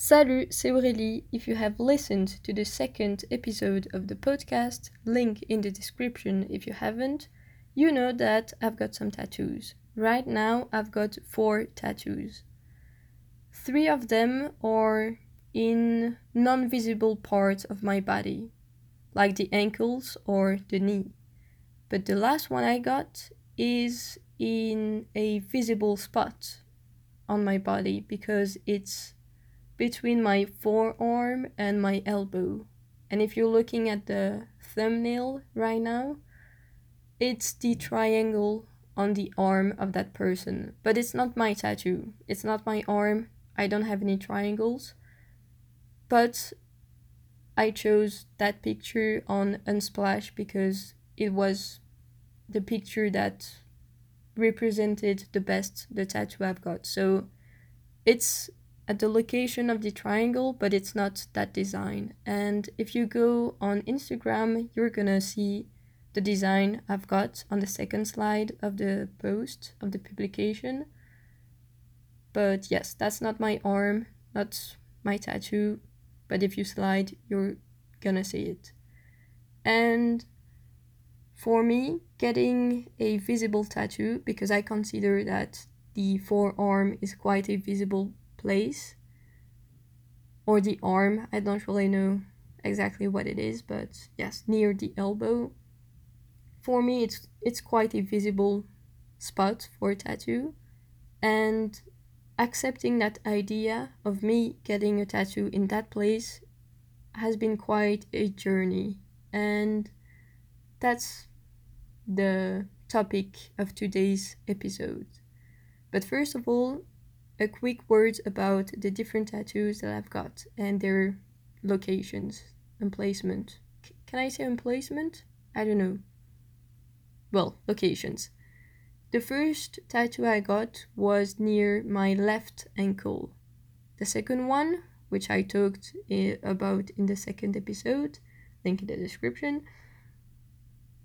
Salut, c'est Aurélie. If you have listened to the second episode of the podcast, link in the description if you haven't, you know that I've got some tattoos. Right now, I've got four tattoos. Three of them are in non visible parts of my body, like the ankles or the knee. But the last one I got is in a visible spot on my body because it's between my forearm and my elbow. And if you're looking at the thumbnail right now, it's the triangle on the arm of that person. But it's not my tattoo. It's not my arm. I don't have any triangles. But I chose that picture on Unsplash because it was the picture that represented the best the tattoo I've got. So it's at the location of the triangle, but it's not that design. And if you go on Instagram, you're gonna see the design I've got on the second slide of the post of the publication. But yes, that's not my arm, not my tattoo, but if you slide, you're gonna see it. And for me, getting a visible tattoo, because I consider that the forearm is quite a visible place or the arm. I don't really know exactly what it is, but yes, near the elbow. For me, it's it's quite a visible spot for a tattoo, and accepting that idea of me getting a tattoo in that place has been quite a journey, and that's the topic of today's episode. But first of all, a quick word about the different tattoos that I've got and their locations, emplacement. C- can I say emplacement? I don't know. Well, locations. The first tattoo I got was near my left ankle. The second one, which I talked I- about in the second episode, link in the description,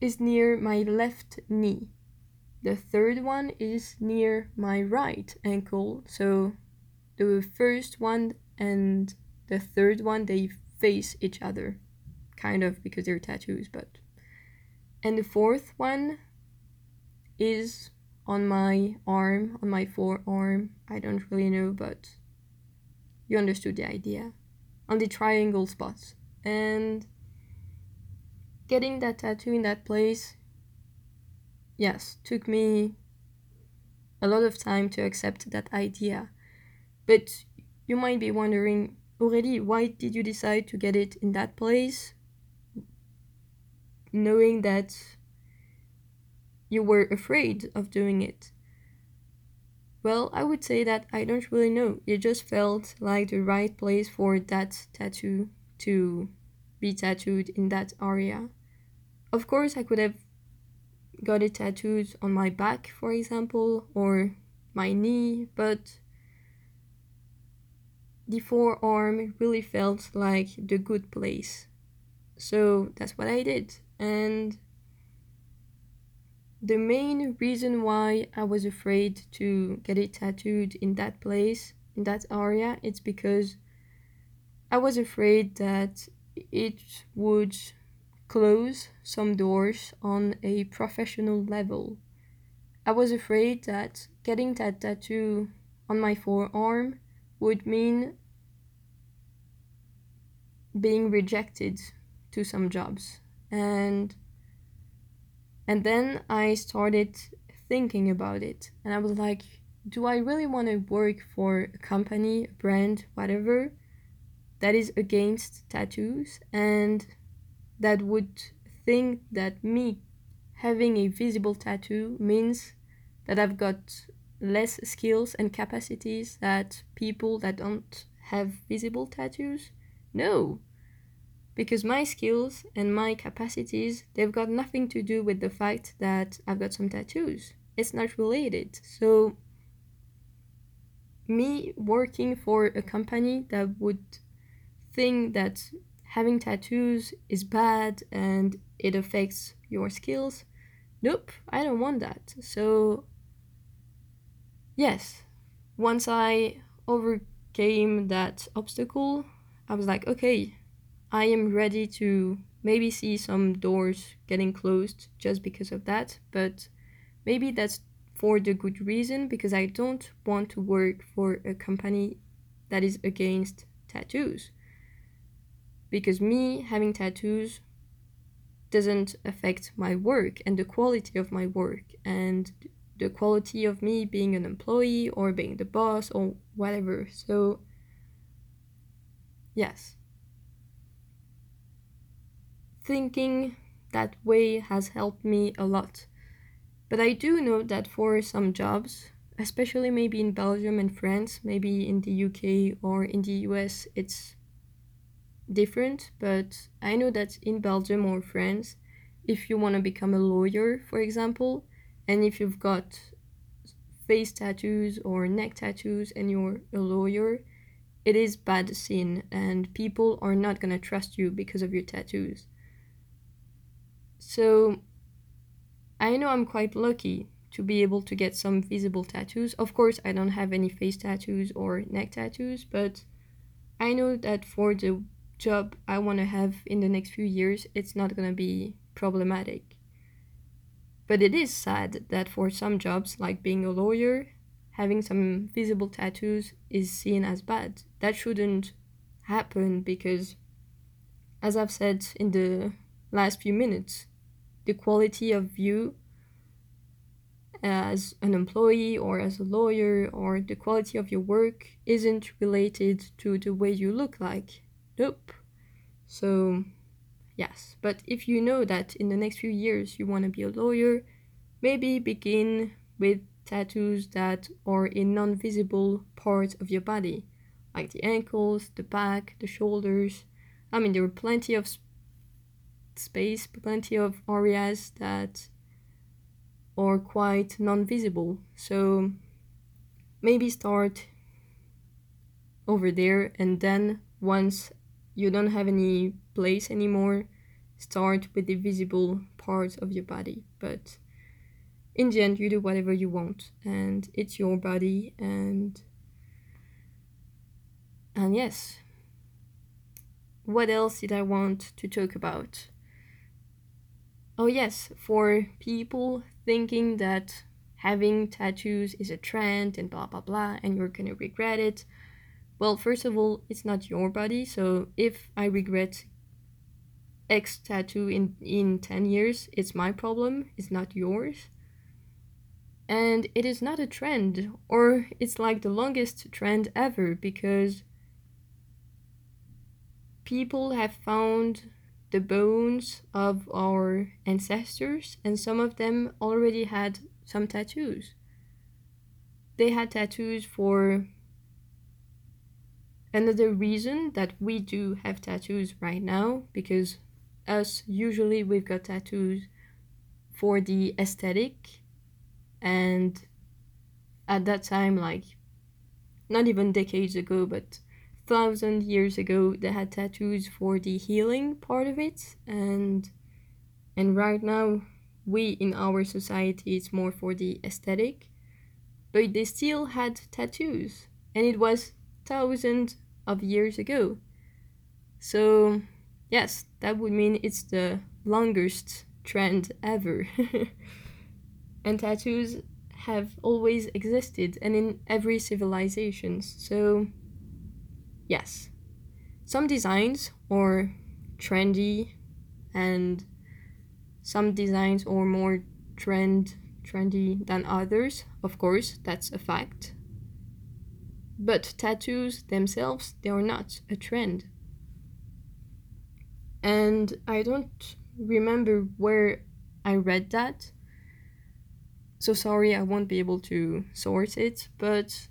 is near my left knee. The third one is near my right ankle. So the first one and the third one they face each other, kind of because they're tattoos, but. And the fourth one is on my arm, on my forearm. I don't really know, but you understood the idea. On the triangle spots. And getting that tattoo in that place yes, took me a lot of time to accept that idea. But you might be wondering, already, why did you decide to get it in that place? Knowing that you were afraid of doing it. Well, I would say that I don't really know. It just felt like the right place for that tattoo to be tattooed in that area. Of course, I could have got it tattooed on my back, for example, or my knee, but the forearm really felt like the good place. So that's what I did. And the main reason why I was afraid to get it tattooed in that place, in that area, it's because I was afraid that it would close some doors on a professional level. I was afraid that getting that tattoo on my forearm would mean being rejected to some jobs. And and then I started thinking about it and I was like, do I really want to work for a company, a brand, whatever that is against tattoos and that would think that me having a visible tattoo means that I've got less skills and capacities that people that don't have visible tattoos? No. Because my skills and my capacities, they've got nothing to do with the fact that I've got some tattoos. It's not related. So, me working for a company that would think that having tattoos is bad and it affects your skills. Nope, I don't want that. So, yes, once I overcame that obstacle, I was like, okay, I am ready to maybe see some doors getting closed just because of that, but maybe that's for the good reason because I don't want to work for a company that is against tattoos. Because me having tattoos doesn't affect my work and the quality of my work and the quality of me being an employee or being the boss or whatever. So, yes. Thinking that way has helped me a lot. But I do know that for some jobs, especially maybe in Belgium and France, maybe in the UK or in the US, it's different. But I know that in Belgium or France, if you want to become a lawyer, for example, and if you've got face tattoos or neck tattoos and you're a lawyer, it is bad sin and people are not going to trust you because of your tattoos. So I know I'm quite lucky to be able to get some visible tattoos. Of course, I don't have any face tattoos or neck tattoos, but I know that for the job I want to have in the next few years, it's not going to be problematic. But it is sad that for some jobs, like being a lawyer, having some visible tattoos is seen as bad. That shouldn't happen because, as I've said in the last few minutes, the quality of you as an employee or as a lawyer or the quality of your work isn't related to the way you look like. Nope. So Yes, but if you know that in the next few years you want to be a lawyer, maybe begin with tattoos that are in non visible parts of your body, like the ankles, the back, the shoulders. I mean, there are plenty of sp- space, plenty of areas that are quite non visible. So maybe start over there and then once you don't have any place anymore. Start with the visible parts of your body, but in the end, you do whatever you want, and it's your body, and and yes. What else did I want to talk about? Oh, yes, for people thinking that having tattoos is a trend and blah blah blah, and you're gonna regret it. Well, first of all, it's not your body, so if I regret X tattoo in, in 10 years, it's my problem, it's not yours. And it is not a trend, or it's like the longest trend ever because people have found the bones of our ancestors, and some of them already had some tattoos. They had tattoos for another reason that we do have tattoos right now because us usually we've got tattoos for the aesthetic and at that time like not even decades ago but thousand years ago they had tattoos for the healing part of it. And and right now we in our society it's more for the aesthetic but they still had tattoos. And it was thousands of years ago so yes, that would mean it's the longest trend ever. and tattoos have always existed and in every civilization. So, yes, some designs are trendy and some designs are more trend trendy than others. Of course, that's a fact. But tattoos themselves, they are not a trend and I don't remember where I read that. So sorry, I won't be able to source it, but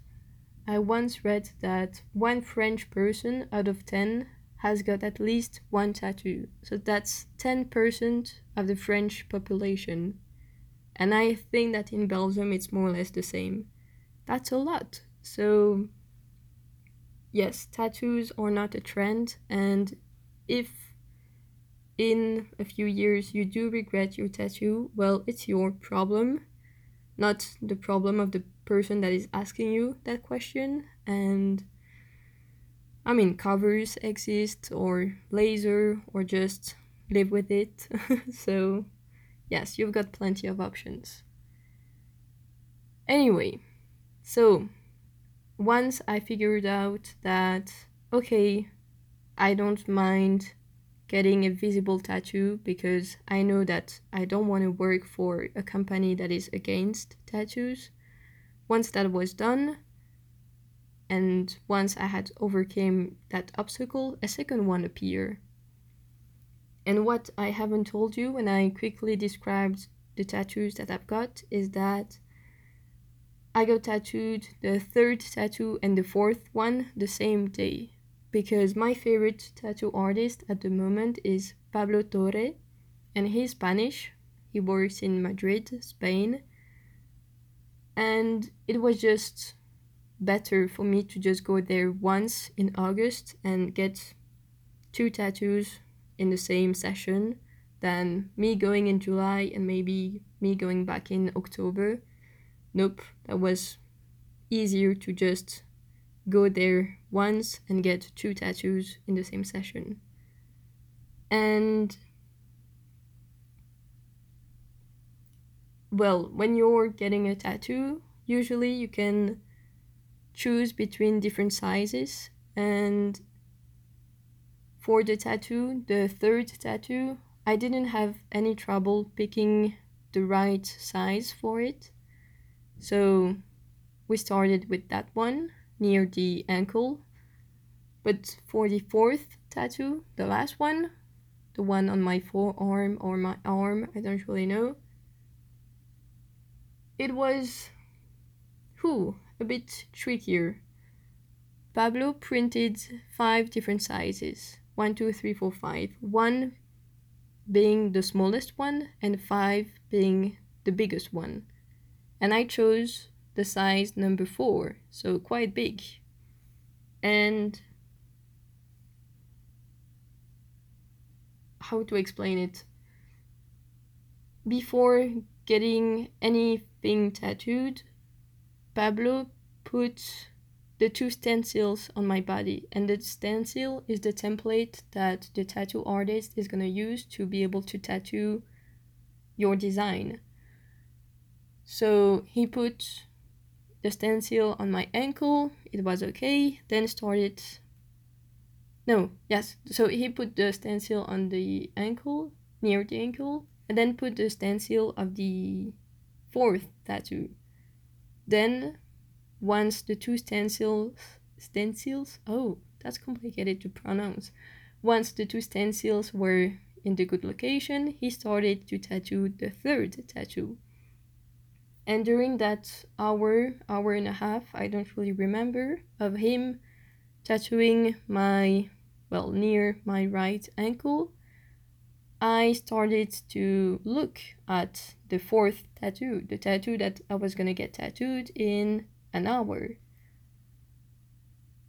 I once read that one French person out of 10 has got at least one tattoo. So that's 10% of the French population. And I think that in Belgium it's more or less the same. That's a lot. So, yes, tattoos are not a trend, and if in a few years you do regret your tattoo, well, it's your problem, not the problem of the person that is asking you that question. And I mean, covers exist, or laser, or just live with it. so, yes, you've got plenty of options. Anyway, so once I figured out that, okay, I don't mind getting a visible tattoo because I know that I don't want to work for a company that is against tattoos. Once that was done, and once I had overcame that obstacle, a second one appeared. And what I haven't told you when I quickly described the tattoos that I've got is that I got tattooed the third tattoo and the fourth one the same day because my favorite tattoo artist at the moment is Pablo Torre and he's Spanish. He works in Madrid, Spain. And it was just better for me to just go there once in August and get two tattoos in the same session than me going in July and maybe me going back in October nope, that was easier to just go there once and get two tattoos in the same session. And well, when you're getting a tattoo, usually you can choose between different sizes and for the tattoo, the third tattoo, I didn't have any trouble picking the right size for it. So we started with that one near the ankle. But for the fourth tattoo, the last one, the one on my forearm or my arm, I don't really know. It was, who, a bit trickier. Pablo printed five different sizes one, two, three, four, five. One being the smallest one, and five being the biggest one and I chose the size number four, so quite big. And how to explain it? Before getting anything tattooed, Pablo put the two stencils on my body, and the stencil is the template that the tattoo artist is gonna use to be able to tattoo your design. So he put the stencil on my ankle, it was okay, then started. No, yes, so he put the stencil on the ankle, near the ankle, and then put the stencil of the fourth tattoo. Then, once the two stencils, stencils, oh, that's complicated to pronounce. Once the two stencils were in the good location, he started to tattoo the third tattoo. And during that hour, hour and a half, I don't really remember, of him tattooing my, well, near my right ankle, I started to look at the fourth tattoo, the tattoo that I was gonna get tattooed in an hour.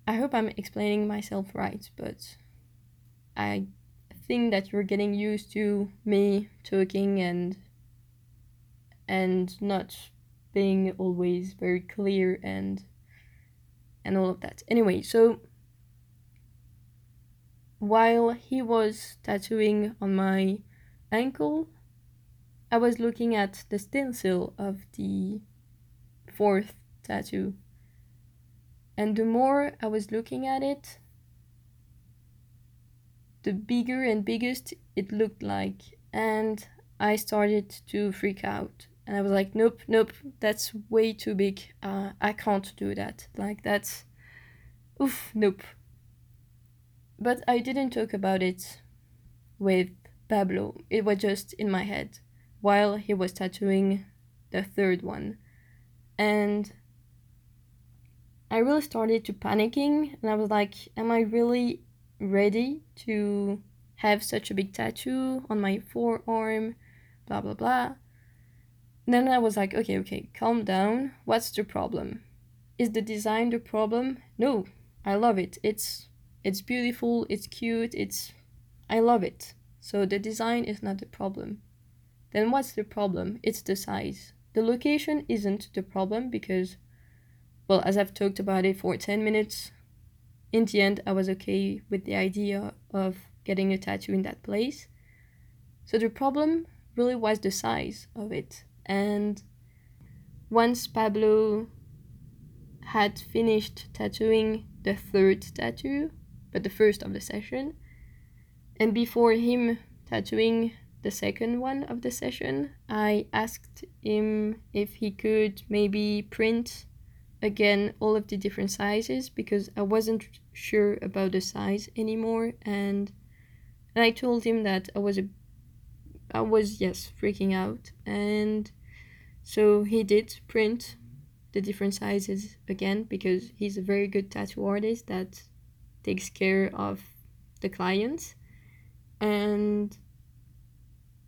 I hope I'm explaining myself right, but I think that you're getting used to me talking and and not being always very clear and and all of that. Anyway, so while he was tattooing on my ankle, I was looking at the stencil of the fourth tattoo. And the more I was looking at it, the bigger and biggest it looked like. And I started to freak out and I was like, nope, nope, that's way too big. Uh, I can't do that. Like that's, oof, nope. But I didn't talk about it with Pablo. It was just in my head while he was tattooing the third one, and I really started to panicking, and I was like, am I really ready to have such a big tattoo on my forearm? Blah blah blah then I was like, okay, okay, calm down. What's the problem? Is the design the problem? No, I love it. It's it's beautiful, it's cute, it's I love it. So the design is not the problem. Then what's the problem? It's the size. The location isn't the problem because well, as I've talked about it for 10 minutes, in the end, I was okay with the idea of getting a tattoo in that place. So the problem really was the size of it. And once Pablo had finished tattooing the third tattoo, but the first of the session, and before him tattooing the second one of the session, I asked him if he could maybe print again all of the different sizes because I wasn't sure about the size anymore and and I told him that I was a I was yes freaking out. And so he did print the different sizes again because he's a very good tattoo artist that takes care of the clients. And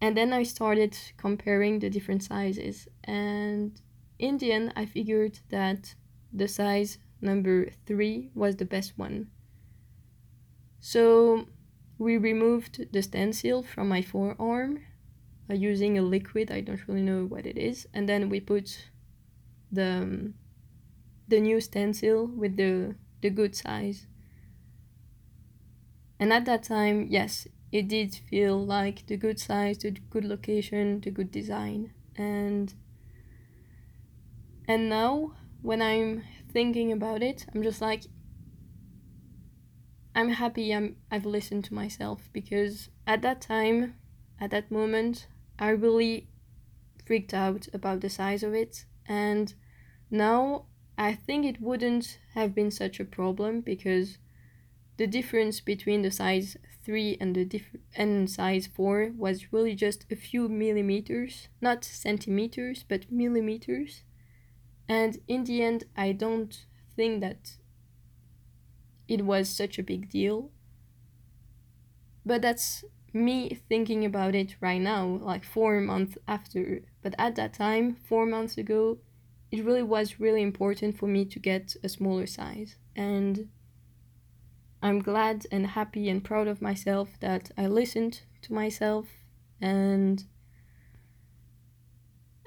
and then I started comparing the different sizes. And in the end I figured that the size number 3 was the best one. So we removed the stencil from my forearm uh, using a liquid I don't really know what it is. And then we put the um, the new stencil with the the good size. And at that time yes it did feel like the good size the good location the good design. And and now when i'm thinking about it i'm just like i'm happy i'm i've listened to myself because at that time at that moment i really freaked out about the size of it and now i think it wouldn't have been such a problem because the difference between the size 3 and the diff- and size 4 was really just a few millimeters not centimeters but millimeters. And in the end i don't think that it was such a big deal. But that's me thinking about it right now like 4 months after but at that time 4 months ago it really was really important for me to get a smaller size and I'm glad and happy and proud of myself that I listened to myself and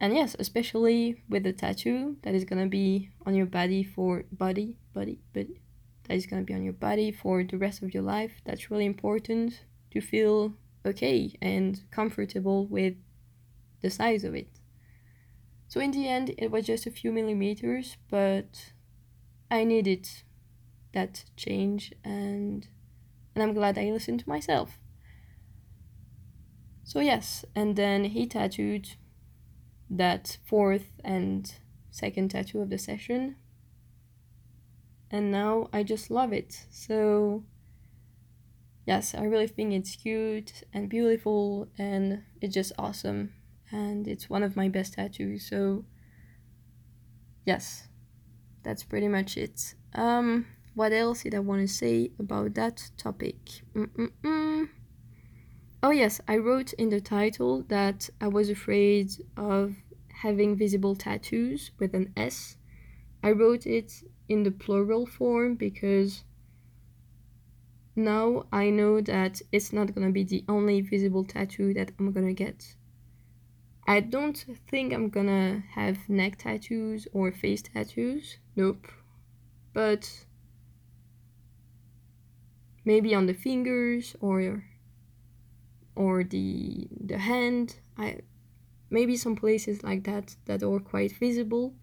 and yes, especially with the tattoo that is gonna be on your body for body, body, but that is gonna be on your body for the rest of your life. That's really important to feel okay and comfortable with the size of it. So in the end, it was just a few millimeters, but I needed that change and and I'm glad I listened to myself. So yes, and then he tattooed that fourth and second tattoo of the session. And now I just love it. So yes, I really think it's cute and beautiful and it's just awesome and it's one of my best tattoos. So yes, that's pretty much it. Um what else did I want to say about that topic? Mm-mm-mm. Oh, yes, I wrote in the title that I was afraid of having visible tattoos with an S. I wrote it in the plural form because now I know that it's not gonna be the only visible tattoo that I'm gonna get. I don't think I'm gonna have neck tattoos or face tattoos. Nope. But maybe on the fingers or or the the hand i maybe some places like that that are quite visible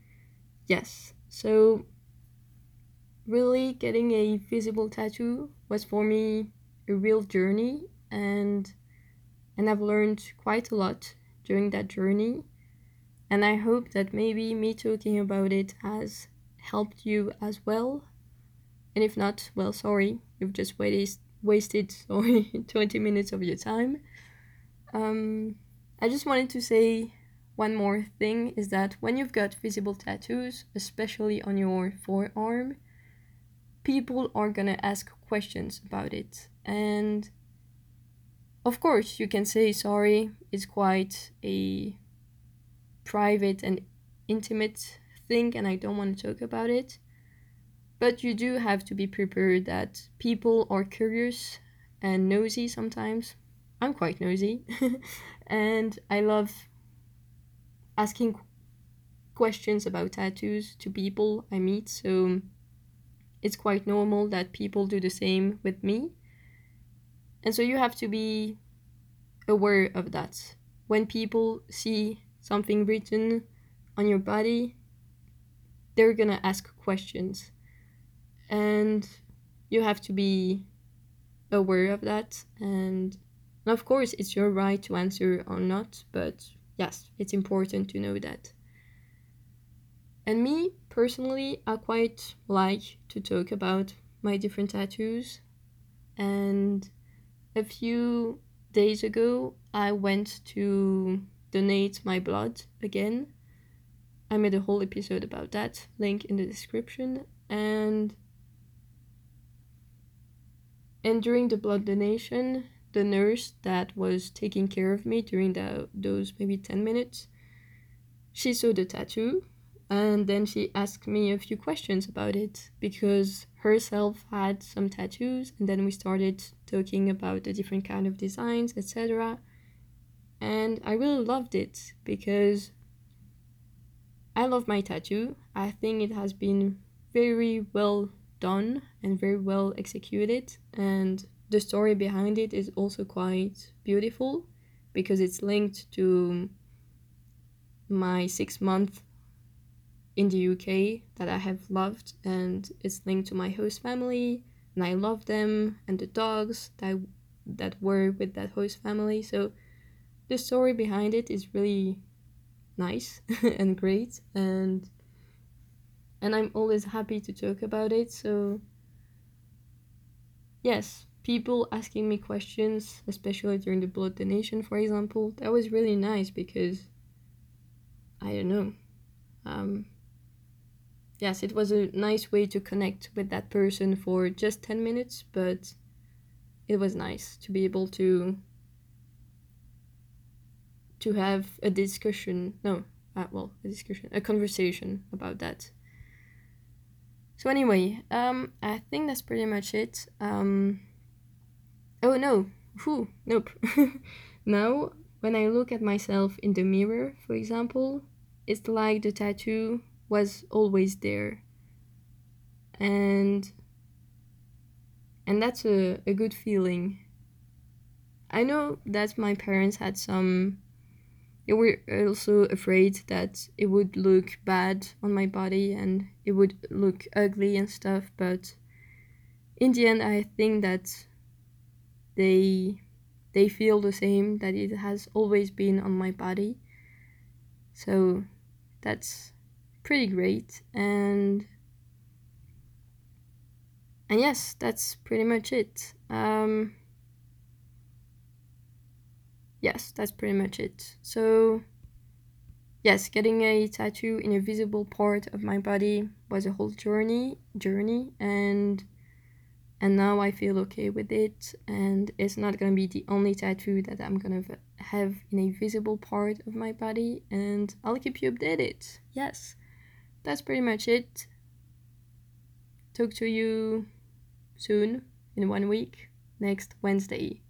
yes so really getting a visible tattoo was for me a real journey and and I've learned quite a lot during that journey and I hope that maybe me talking about it has helped you as well and if not, well, sorry, you've just waited, wasted sorry, 20 minutes of your time. Um, I just wanted to say one more thing is that when you've got visible tattoos, especially on your forearm, people are gonna ask questions about it. And of course, you can say sorry, it's quite a private and intimate thing, and I don't want to talk about it. But you do have to be prepared that people are curious and nosy sometimes. I'm quite nosy. and I love asking questions about tattoos to people I meet. So it's quite normal that people do the same with me. And so you have to be aware of that. When people see something written on your body, they're gonna ask questions. And you have to be aware of that. And of course, it's your right to answer or not, but yes, it's important to know that. And me, personally, I quite like to talk about my different tattoos. And a few days ago, I went to donate my blood again. I made a whole episode about that, link in the description. And and during the blood donation, the nurse that was taking care of me during the, those maybe 10 minutes, she saw the tattoo and then she asked me a few questions about it because herself had some tattoos and then we started talking about the different kind of designs etc and i really loved it because i love my tattoo. I think it has been very well done and very well executed and the story behind it is also quite beautiful because it's linked to my six month in the UK that I have loved, and it's linked to my host family, and I love them and the dogs that that were with that host family. So the story behind it is really nice and great, and and I'm always happy to talk about it. So yes, people asking me questions, especially during the blood donation, for example, that was really nice because I don't know. Um, yes, it was a nice way to connect with that person for just 10 minutes, but it was nice to be able to to have a discussion no uh, well a discussion a conversation about that. So anyway um i think that's pretty much it. Um oh no Whew, nope. Now when i look at myself in the mirror for example it's like the tattoo was always there. And and that's a, a good feeling. I know that my parents had some they were also afraid that it would look bad on my body and it would look ugly and stuff but in the end i think that they they feel the same that it has always been on my body. So that's pretty great and and yes that's pretty much it. Um yes that's pretty much it. So yes getting a tattoo in a visible part of my body was a whole journey journey and and now I feel okay with it and it's not gonna be the only tattoo that I'm gonna have in a visible part of my body and I'll keep you updated. Yes that's pretty much it. Talk to you soon in one week, next Wednesday.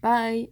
Bye.